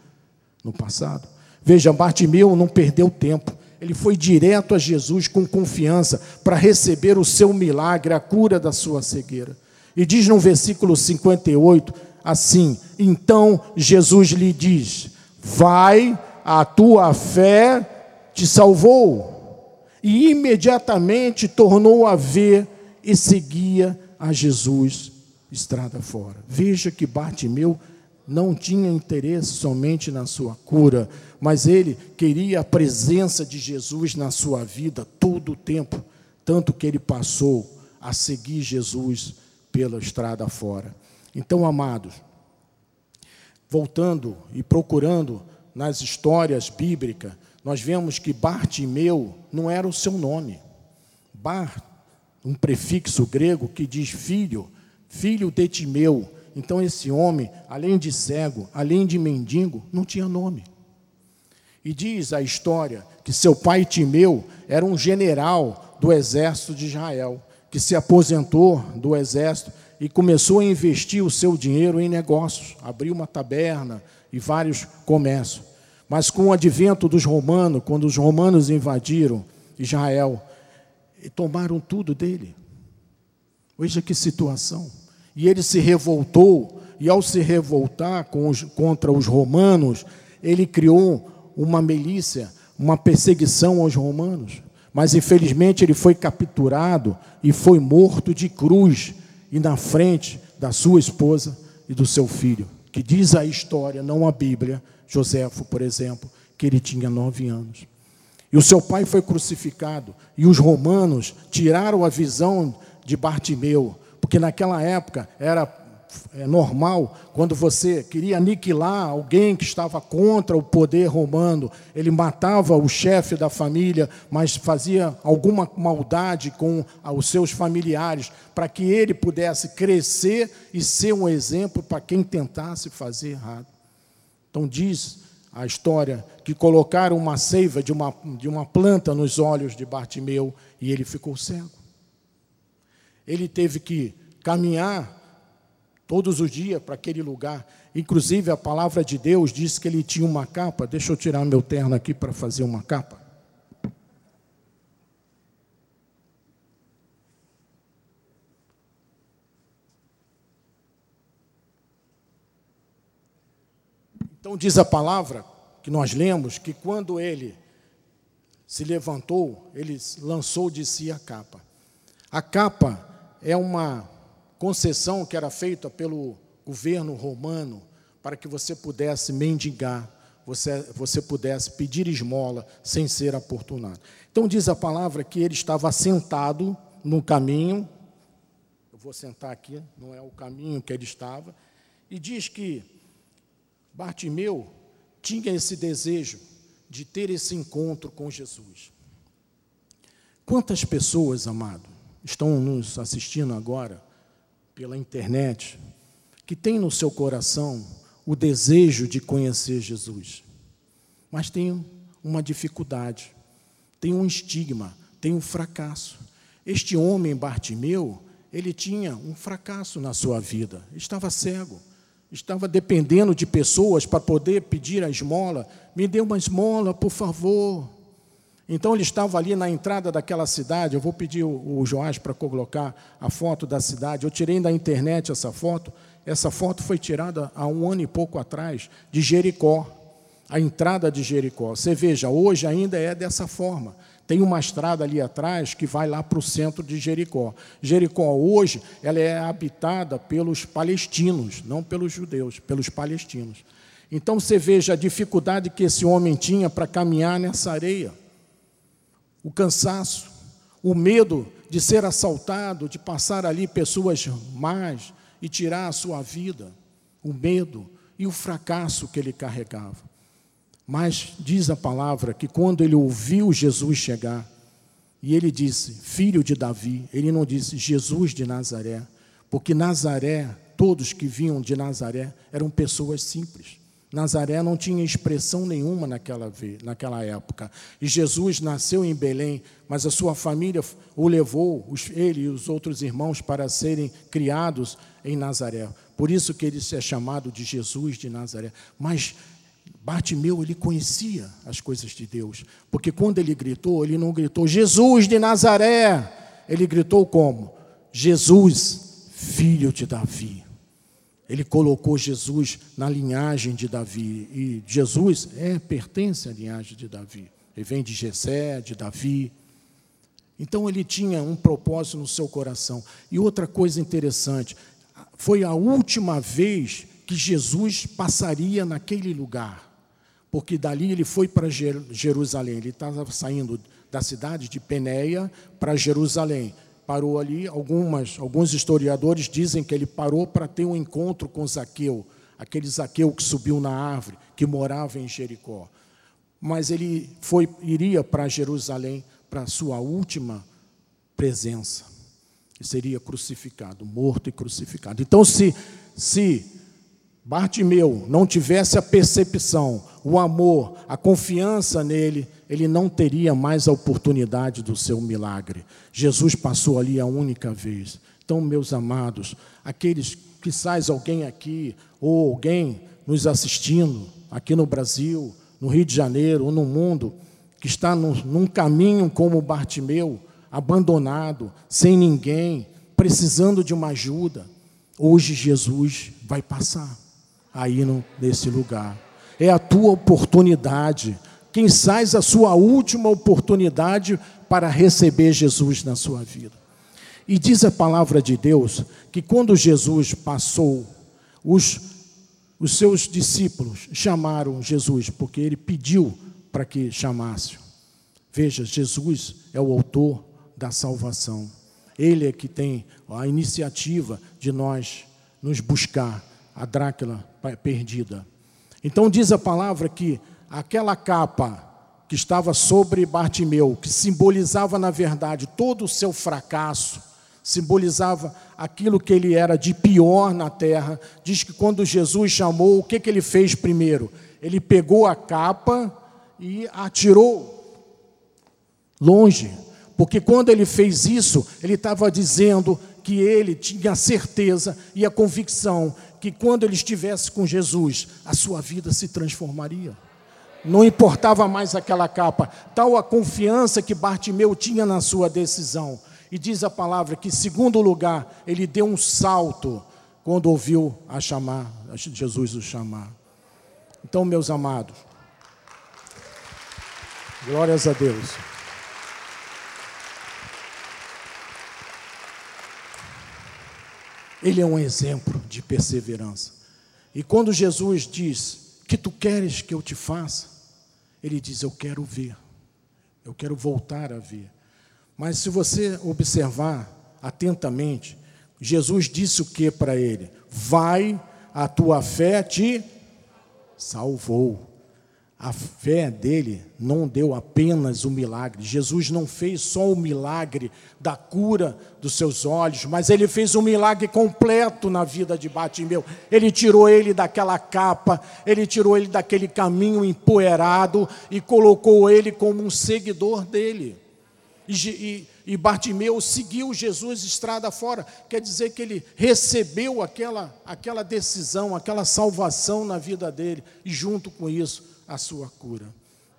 no passado. Veja, Bartimeu não perdeu tempo. Ele foi direto a Jesus com confiança para receber o seu milagre, a cura da sua cegueira. E diz no versículo 58 assim: Então Jesus lhe diz: Vai, a tua fé te salvou. E imediatamente tornou a ver e seguia a Jesus estrada fora. Veja que Bartimeu não tinha interesse somente na sua cura, mas ele queria a presença de Jesus na sua vida todo o tempo, tanto que ele passou a seguir Jesus pela estrada fora. Então, amados, voltando e procurando nas histórias bíblicas, nós vemos que Bartimeu não era o seu nome. Bar, um prefixo grego que diz filho, filho de Timeu. Então, esse homem, além de cego, além de mendigo, não tinha nome. E diz a história que seu pai Timeu era um general do exército de Israel, que se aposentou do exército e começou a investir o seu dinheiro em negócios, abriu uma taberna e vários comércios. Mas com o advento dos romanos, quando os romanos invadiram Israel, tomaram tudo dele. Veja que situação. E ele se revoltou, e ao se revoltar os, contra os romanos, ele criou uma milícia, uma perseguição aos romanos. Mas infelizmente ele foi capturado e foi morto de cruz e na frente da sua esposa e do seu filho, que diz a história, não a Bíblia, Joséfo, por exemplo, que ele tinha nove anos. E o seu pai foi crucificado, e os romanos tiraram a visão de Bartimeu, porque naquela época era é normal, quando você queria aniquilar alguém que estava contra o poder romano, ele matava o chefe da família, mas fazia alguma maldade com os seus familiares, para que ele pudesse crescer e ser um exemplo para quem tentasse fazer errado. Então, diz a história que colocaram uma seiva de uma, de uma planta nos olhos de Bartimeu e ele ficou cego. Ele teve que caminhar todos os dias para aquele lugar. Inclusive, a palavra de Deus diz que ele tinha uma capa. Deixa eu tirar meu terno aqui para fazer uma capa. Então, diz a palavra que nós lemos que quando ele se levantou, ele lançou de si a capa. A capa é uma concessão que era feita pelo governo romano para que você pudesse mendigar, você, você pudesse pedir esmola sem ser aportunado. Então diz a palavra que ele estava sentado no caminho, eu vou sentar aqui, não é o caminho que ele estava, e diz que Bartimeu tinha esse desejo de ter esse encontro com Jesus. Quantas pessoas, amado, estão nos assistindo agora pela internet que tem no seu coração o desejo de conhecer Jesus, mas tem uma dificuldade, tem um estigma, tem um fracasso. Este homem Bartimeu, ele tinha um fracasso na sua vida, estava cego, estava dependendo de pessoas para poder pedir a esmola. Me dê uma esmola, por favor. Então ele estava ali na entrada daquela cidade. Eu vou pedir o, Joás para colocar a foto da cidade. Eu tirei da internet essa foto. Essa foto foi tirada há um ano e pouco atrás, de Jericó, a entrada de Jericó. Você veja, hoje ainda é dessa forma. Tem uma estrada ali atrás que vai lá para o centro de Jericó. Jericó hoje ela é habitada pelos palestinos, não pelos judeus, pelos palestinos. Então você veja a dificuldade que esse homem tinha para caminhar nessa areia o cansaço, o medo de ser assaltado, de passar ali pessoas más e tirar a sua vida, o medo e o fracasso que ele carregava. Mas diz a palavra que quando ele ouviu Jesus chegar, e ele disse, filho de Davi, ele não disse Jesus de Nazaré, porque Nazaré, todos que vinham de Nazaré eram pessoas simples. Nazaré não tinha expressão nenhuma naquela, naquela época. E Jesus nasceu em Belém, mas a sua família o levou, ele e os outros irmãos, para serem criados em Nazaré. Por isso que ele é chamado de Jesus de Nazaré. Mas Bartimeu, ele conhecia as coisas de Deus, porque quando ele gritou, ele não gritou Jesus de Nazaré, ele gritou como? Jesus, filho de Davi. Ele colocou Jesus na linhagem de Davi, e Jesus é pertence à linhagem de Davi. Ele vem de Jessé, de Davi. Então ele tinha um propósito no seu coração. E outra coisa interessante, foi a última vez que Jesus passaria naquele lugar porque dali ele foi para Jerusalém. Ele estava saindo da cidade de Penéia para Jerusalém. Parou ali, algumas, alguns historiadores dizem que ele parou para ter um encontro com Zaqueu, aquele Zaqueu que subiu na árvore, que morava em Jericó. Mas ele foi, iria para Jerusalém para sua última presença. E seria crucificado, morto e crucificado. Então, se, se Bartimeu não tivesse a percepção, o amor, a confiança nele, ele não teria mais a oportunidade do seu milagre. Jesus passou ali a única vez. Então, meus amados, aqueles que sais alguém aqui ou alguém nos assistindo aqui no Brasil, no Rio de Janeiro ou no mundo, que está num, num caminho como Bartimeu, abandonado, sem ninguém, precisando de uma ajuda, hoje Jesus vai passar aí no, nesse lugar. É a tua oportunidade. Quem sais a sua última oportunidade para receber Jesus na sua vida. E diz a palavra de Deus que quando Jesus passou, os, os seus discípulos chamaram Jesus, porque ele pediu para que chamassem. Veja, Jesus é o autor da salvação. Ele é que tem a iniciativa de nós nos buscar a Drácula perdida. Então diz a palavra que aquela capa que estava sobre Bartimeu, que simbolizava na verdade todo o seu fracasso, simbolizava aquilo que ele era de pior na terra. Diz que quando Jesus chamou, o que, que ele fez primeiro? Ele pegou a capa e atirou longe, porque quando ele fez isso, ele estava dizendo que ele tinha certeza e a convicção que quando ele estivesse com Jesus, a sua vida se transformaria. Não importava mais aquela capa, tal a confiança que Bartimeu tinha na sua decisão. E diz a palavra que, segundo lugar, ele deu um salto quando ouviu a chamar, Jesus o chamar. Então, meus amados, glórias a Deus. Ele é um exemplo de perseverança. E quando Jesus diz: Que tu queres que eu te faça? Ele diz: Eu quero ver. Eu quero voltar a ver. Mas se você observar atentamente, Jesus disse o que para ele? Vai, a tua fé te salvou. A fé dele não deu apenas o milagre. Jesus não fez só o milagre da cura dos seus olhos, mas ele fez um milagre completo na vida de Batimeu. Ele tirou ele daquela capa, ele tirou ele daquele caminho empoeirado e colocou ele como um seguidor dele. E, e, e Bartimeu seguiu Jesus estrada fora. Quer dizer que ele recebeu aquela, aquela decisão, aquela salvação na vida dele, e junto com isso, a sua cura.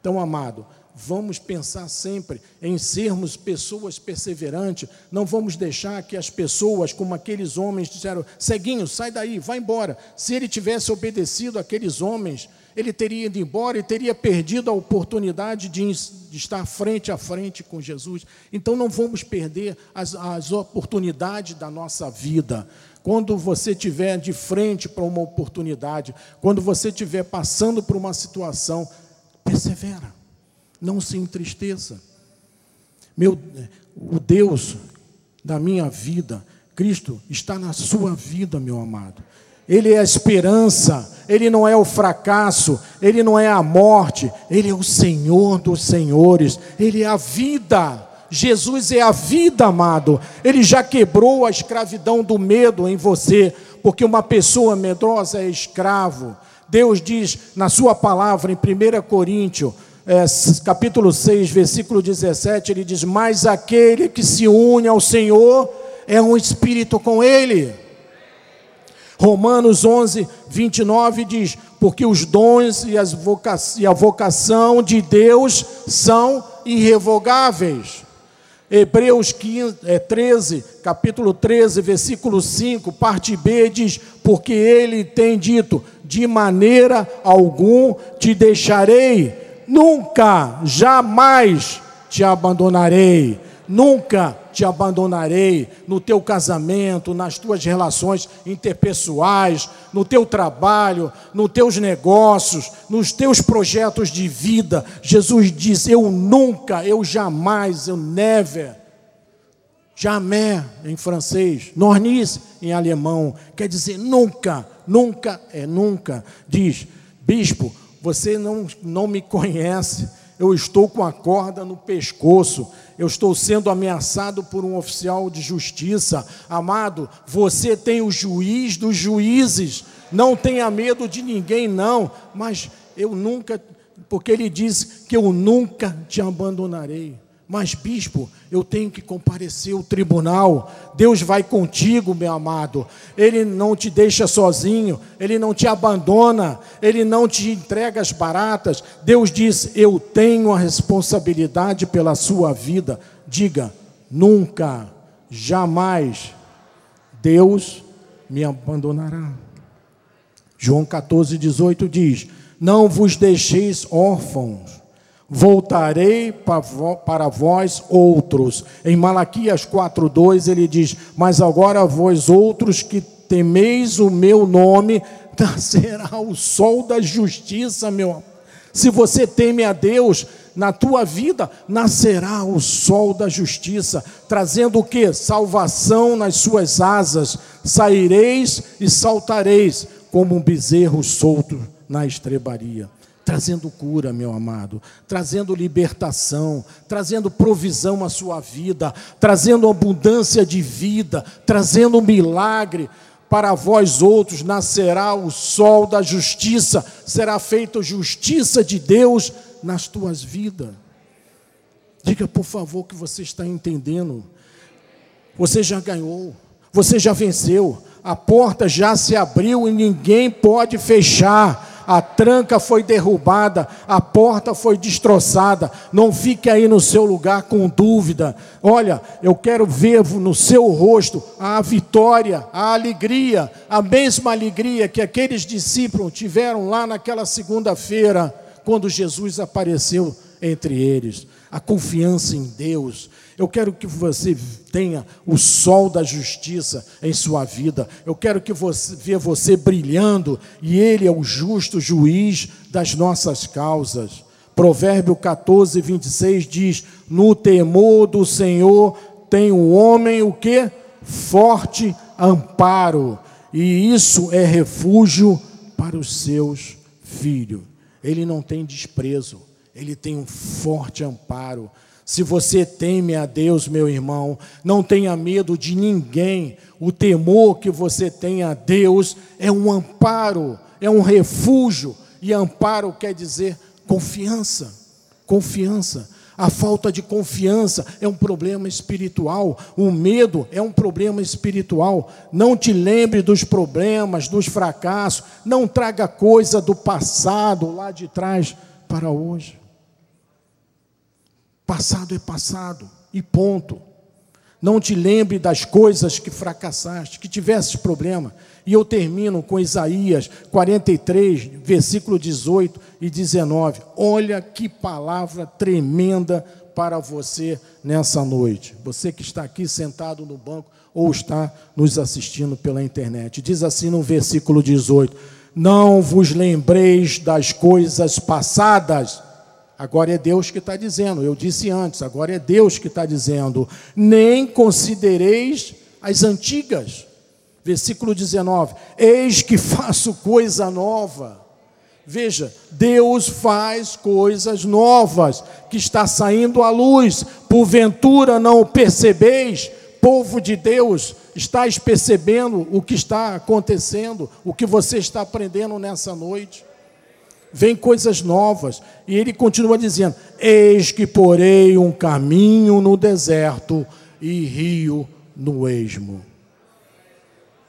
Então, amado, vamos pensar sempre em sermos pessoas perseverantes, não vamos deixar que as pessoas, como aqueles homens, disseram: Ceguinho, sai daí, vai embora. Se ele tivesse obedecido aqueles homens, ele teria ido embora e teria perdido a oportunidade de, de estar frente a frente com Jesus. Então, não vamos perder as, as oportunidades da nossa vida. Quando você estiver de frente para uma oportunidade, quando você estiver passando por uma situação, persevera, não se entristeça. Meu, o Deus da minha vida, Cristo, está na sua vida, meu amado. Ele é a esperança, Ele não é o fracasso, Ele não é a morte, Ele é o Senhor dos senhores, Ele é a vida. Jesus é a vida, amado. Ele já quebrou a escravidão do medo em você, porque uma pessoa medrosa é escravo. Deus diz na sua palavra em 1 Coríntios, é, capítulo 6, versículo 17, ele diz: Mas aquele que se une ao Senhor é um espírito com ele. Romanos 11, 29 diz: Porque os dons e, as voca e a vocação de Deus são irrevogáveis. Hebreus 15, é, 13, capítulo 13, versículo 5, parte B, diz: Porque ele tem dito: De maneira algum te deixarei, nunca, jamais te abandonarei, nunca te abandonarei no teu casamento, nas tuas relações interpessoais, no teu trabalho, nos teus negócios, nos teus projetos de vida. Jesus diz: Eu nunca, eu jamais, eu never. Jamais em francês, nornis em alemão, quer dizer nunca, nunca é nunca. Diz, bispo, você não, não me conhece, eu estou com a corda no pescoço, eu estou sendo ameaçado por um oficial de justiça. Amado, você tem o juiz dos juízes, não tenha medo de ninguém, não, mas eu nunca, porque ele diz que eu nunca te abandonarei. Mas, bispo, eu tenho que comparecer ao tribunal. Deus vai contigo, meu amado. Ele não te deixa sozinho, ele não te abandona, ele não te entrega as baratas. Deus diz: Eu tenho a responsabilidade pela sua vida. Diga: nunca, jamais, Deus me abandonará. João 14, 18 diz: Não vos deixeis órfãos voltarei para vós outros. Em Malaquias 4:2 ele diz: "Mas agora vós outros que temeis o meu nome, nascerá o sol da justiça, meu. Se você teme a Deus, na tua vida nascerá o sol da justiça, trazendo o que? Salvação nas suas asas. Saireis e saltareis como um bezerro solto na estrebaria trazendo cura, meu amado, trazendo libertação, trazendo provisão à sua vida, trazendo abundância de vida, trazendo milagre. Para vós outros nascerá o sol da justiça, será feita justiça de Deus nas tuas vidas. Diga, por favor, que você está entendendo. Você já ganhou, você já venceu, a porta já se abriu e ninguém pode fechar a tranca foi derrubada, a porta foi destroçada. Não fique aí no seu lugar com dúvida. Olha, eu quero ver no seu rosto a vitória, a alegria, a mesma alegria que aqueles discípulos tiveram lá naquela segunda-feira, quando Jesus apareceu entre eles. A confiança em Deus eu quero que você tenha o sol da justiça em sua vida. Eu quero que você veja você brilhando e ele é o justo juiz das nossas causas. Provérbio 14, 26 diz: No temor do Senhor tem o homem o que? Forte amparo, e isso é refúgio para os seus filhos. Ele não tem desprezo, ele tem um forte amparo. Se você teme a Deus, meu irmão, não tenha medo de ninguém. O temor que você tem a Deus é um amparo, é um refúgio. E amparo quer dizer confiança. Confiança. A falta de confiança é um problema espiritual. O medo é um problema espiritual. Não te lembre dos problemas, dos fracassos. Não traga coisa do passado lá de trás para hoje. Passado é passado e ponto. Não te lembre das coisas que fracassaste, que tivesse problema. E eu termino com Isaías 43, versículo 18 e 19. Olha que palavra tremenda para você nessa noite. Você que está aqui sentado no banco ou está nos assistindo pela internet. Diz assim no versículo 18: Não vos lembreis das coisas passadas Agora é Deus que está dizendo, eu disse antes, agora é Deus que está dizendo, nem considereis as antigas. Versículo 19: Eis que faço coisa nova. Veja, Deus faz coisas novas que está saindo à luz. Porventura não percebeis, povo de Deus, estáis percebendo o que está acontecendo, o que você está aprendendo nessa noite? Vem coisas novas. E ele continua dizendo: Eis que porei um caminho no deserto e rio no esmo.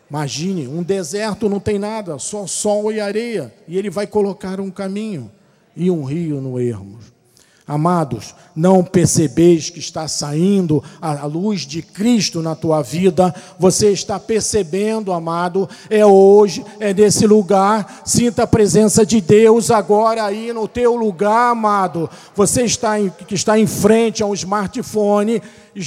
Imagine, um deserto não tem nada, só sol e areia, e ele vai colocar um caminho e um rio no ermo. Amados, não percebeis que está saindo a luz de Cristo na tua vida, você está percebendo, amado, é hoje, é nesse lugar, sinta a presença de Deus agora aí no teu lugar, amado. Você está em, que está em frente a um smartphone,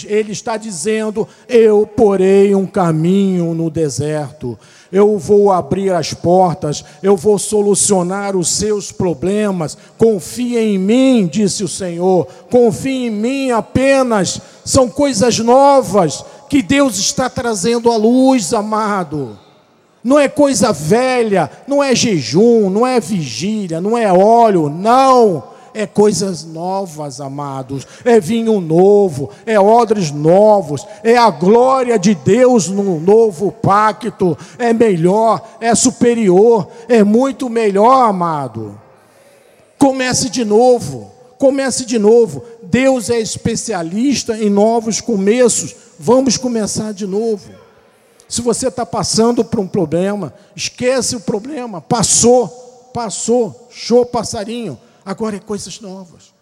ele está dizendo: Eu porei um caminho no deserto eu vou abrir as portas, eu vou solucionar os seus problemas. Confie em mim, disse o Senhor. Confie em mim apenas. São coisas novas que Deus está trazendo à luz, amado. Não é coisa velha, não é jejum, não é vigília, não é óleo, não é coisas novas, amados, é vinho novo, é odres novos, é a glória de Deus no novo pacto, é melhor, é superior, é muito melhor, amado. Comece de novo, comece de novo. Deus é especialista em novos começos. Vamos começar de novo. Se você está passando por um problema, esquece o problema, passou, passou, show passarinho Agora é coisas novas.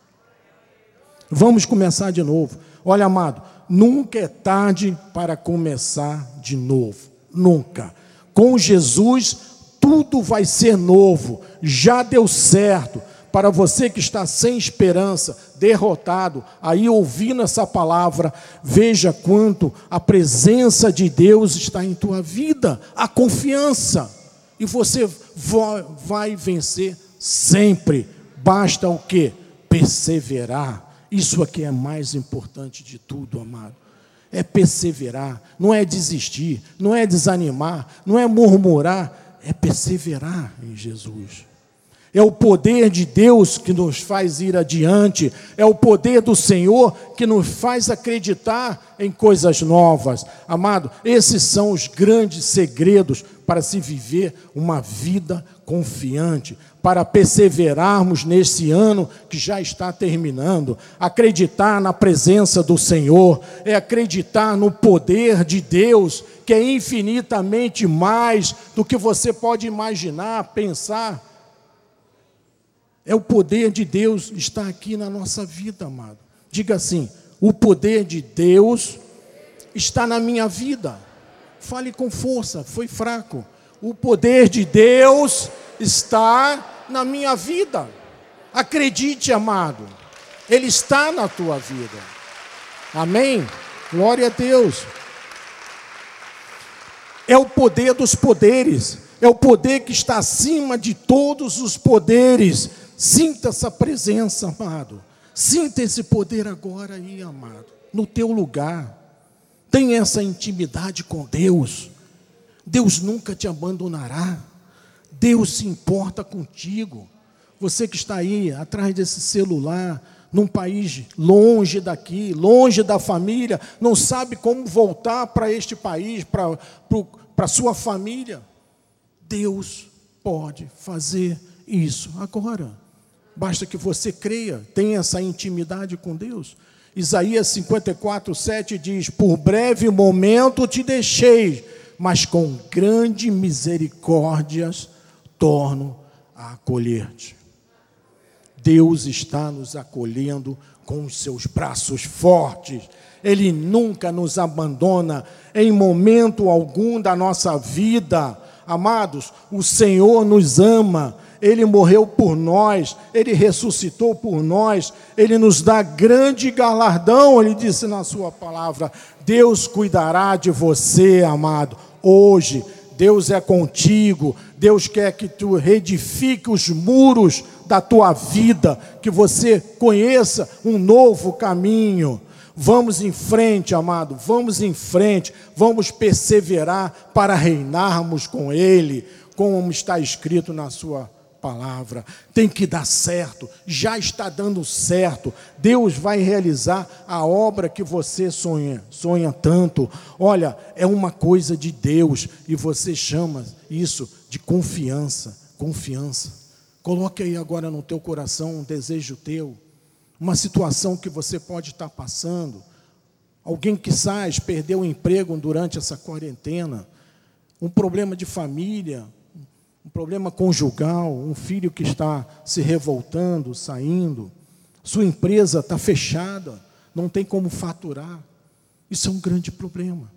Vamos começar de novo. Olha, amado, nunca é tarde para começar de novo. Nunca. Com Jesus, tudo vai ser novo. Já deu certo. Para você que está sem esperança, derrotado, aí ouvindo essa palavra, veja quanto a presença de Deus está em tua vida, a confiança, e você vai vencer sempre Basta o que? Perseverar. Isso aqui é mais importante de tudo, amado. É perseverar, não é desistir, não é desanimar, não é murmurar, é perseverar em Jesus. É o poder de Deus que nos faz ir adiante, é o poder do Senhor que nos faz acreditar em coisas novas. Amado, esses são os grandes segredos para se viver uma vida confiante, para perseverarmos nesse ano que já está terminando. Acreditar na presença do Senhor, é acreditar no poder de Deus, que é infinitamente mais do que você pode imaginar, pensar. É o poder de Deus está aqui na nossa vida, amado. Diga assim: o poder de Deus está na minha vida. Fale com força, foi fraco. O poder de Deus está na minha vida. Acredite, amado, Ele está na tua vida. Amém? Glória a Deus. É o poder dos poderes, é o poder que está acima de todos os poderes. Sinta essa presença, amado. Sinta esse poder agora aí, amado, no teu lugar. Tenha essa intimidade com Deus. Deus nunca te abandonará. Deus se importa contigo. Você que está aí atrás desse celular, num país longe daqui, longe da família, não sabe como voltar para este país, para a sua família. Deus pode fazer isso agora. Basta que você creia, tenha essa intimidade com Deus. Isaías 54, 7 diz: Por breve momento te deixei, mas com grande misericórdias torno a acolher-te. Deus está nos acolhendo com os seus braços fortes. Ele nunca nos abandona em momento algum da nossa vida. Amados, o Senhor nos ama, Ele morreu por nós, Ele ressuscitou por nós, Ele nos dá grande galardão, Ele disse na Sua palavra: Deus cuidará de você, amado, hoje Deus é contigo, Deus quer que tu reedifique os muros da tua vida, que você conheça um novo caminho. Vamos em frente, amado, vamos em frente, vamos perseverar para reinarmos com Ele, como está escrito na Sua palavra. Tem que dar certo, já está dando certo. Deus vai realizar a obra que você sonha, sonha tanto. Olha, é uma coisa de Deus e você chama isso de confiança, confiança. Coloque aí agora no teu coração um desejo teu, uma situação que você pode estar passando. Alguém que sai, perdeu o emprego durante essa quarentena um problema de família, um problema conjugal, um filho que está se revoltando, saindo, sua empresa está fechada, não tem como faturar. Isso é um grande problema.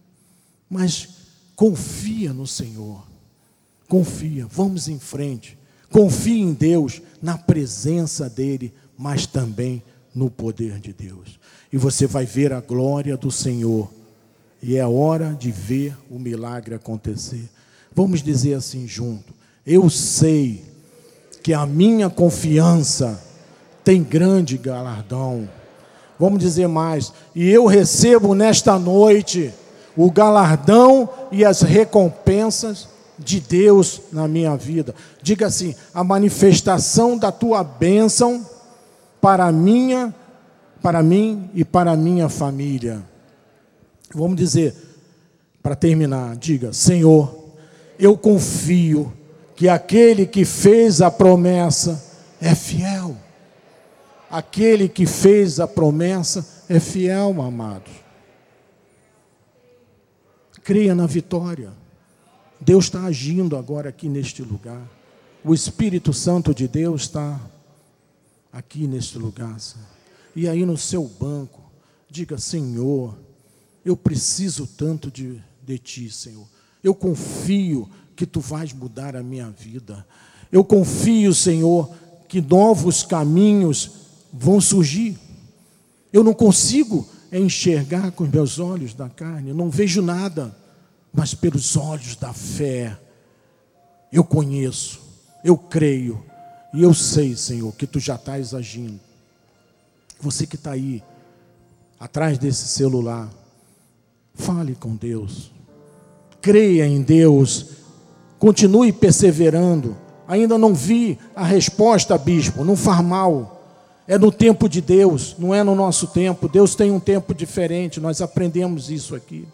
Mas confia no Senhor. Confia, vamos em frente. Confie em Deus, na presença dEle, mas também no poder de Deus. E você vai ver a glória do Senhor. E é hora de ver o milagre acontecer. Vamos dizer assim junto: Eu sei que a minha confiança tem grande galardão. Vamos dizer mais: E eu recebo nesta noite o galardão e as recompensas de Deus na minha vida. Diga assim: a manifestação da tua bênção para minha, para mim e para minha família. Vamos dizer, para terminar, diga: Senhor, eu confio que aquele que fez a promessa é fiel. Aquele que fez a promessa é fiel, amados. Creia na vitória. Deus está agindo agora aqui neste lugar. O Espírito Santo de Deus está aqui neste lugar. Senhor. E aí no seu banco, diga: Senhor, eu preciso tanto de, de Ti, Senhor. Eu confio que Tu vais mudar a minha vida. Eu confio, Senhor, que novos caminhos vão surgir. Eu não consigo enxergar com os meus olhos da carne, não vejo nada mas pelos olhos da fé, eu conheço, eu creio, e eu sei, Senhor, que tu já estás agindo. Você que está aí, atrás desse celular, fale com Deus, creia em Deus, continue perseverando. Ainda não vi a resposta, bispo, não faz mal. É no tempo de Deus, não é no nosso tempo. Deus tem um tempo diferente, nós aprendemos isso aqui.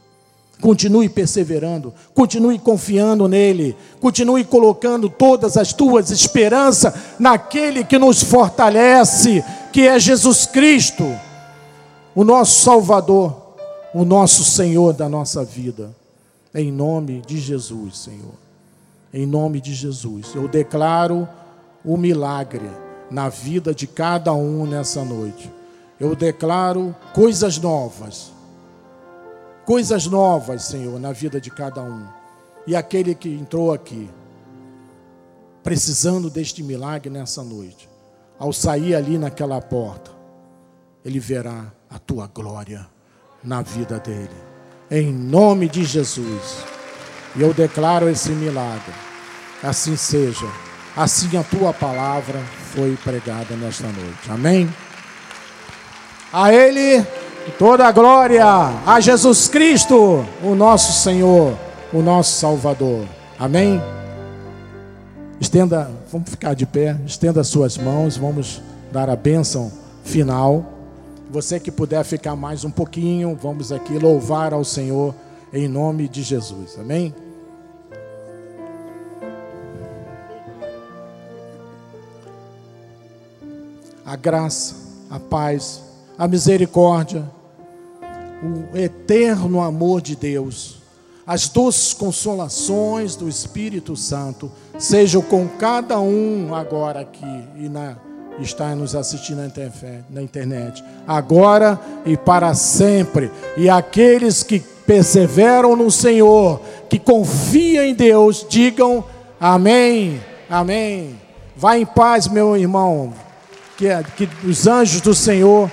Continue perseverando, continue confiando nele, continue colocando todas as tuas esperanças naquele que nos fortalece, que é Jesus Cristo, o nosso Salvador, o nosso Senhor da nossa vida. Em nome de Jesus, Senhor. Em nome de Jesus, eu declaro o milagre na vida de cada um nessa noite. Eu declaro coisas novas coisas novas, Senhor, na vida de cada um. E aquele que entrou aqui, precisando deste milagre nessa noite, ao sair ali naquela porta, ele verá a tua glória na vida dele. Em nome de Jesus. E eu declaro esse milagre. Assim seja. Assim a tua palavra foi pregada nesta noite. Amém. A ele Toda a glória a Jesus Cristo, o nosso Senhor, o nosso Salvador. Amém? Estenda, vamos ficar de pé, estenda suas mãos, vamos dar a bênção final. Você que puder ficar mais um pouquinho, vamos aqui louvar ao Senhor em nome de Jesus. Amém? Graça, a paz, a misericórdia o eterno amor de Deus, as doces consolações do Espírito Santo sejam com cada um agora aqui e na está nos assistindo na internet, agora e para sempre. E aqueles que perseveram no Senhor, que confiam em Deus, digam amém, amém. Vá em paz, meu irmão, que, que os anjos do Senhor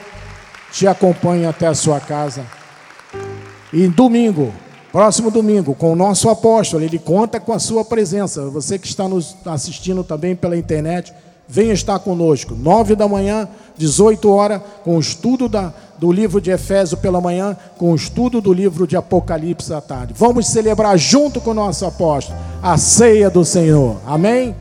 te acompanhe até a sua casa. E domingo, próximo domingo, com o nosso apóstolo, ele conta com a sua presença. Você que está nos assistindo também pela internet, venha estar conosco. Nove da manhã, 18 horas, com o estudo da, do livro de Efésio pela manhã, com o estudo do livro de Apocalipse à tarde. Vamos celebrar junto com o nosso apóstolo a ceia do Senhor. Amém?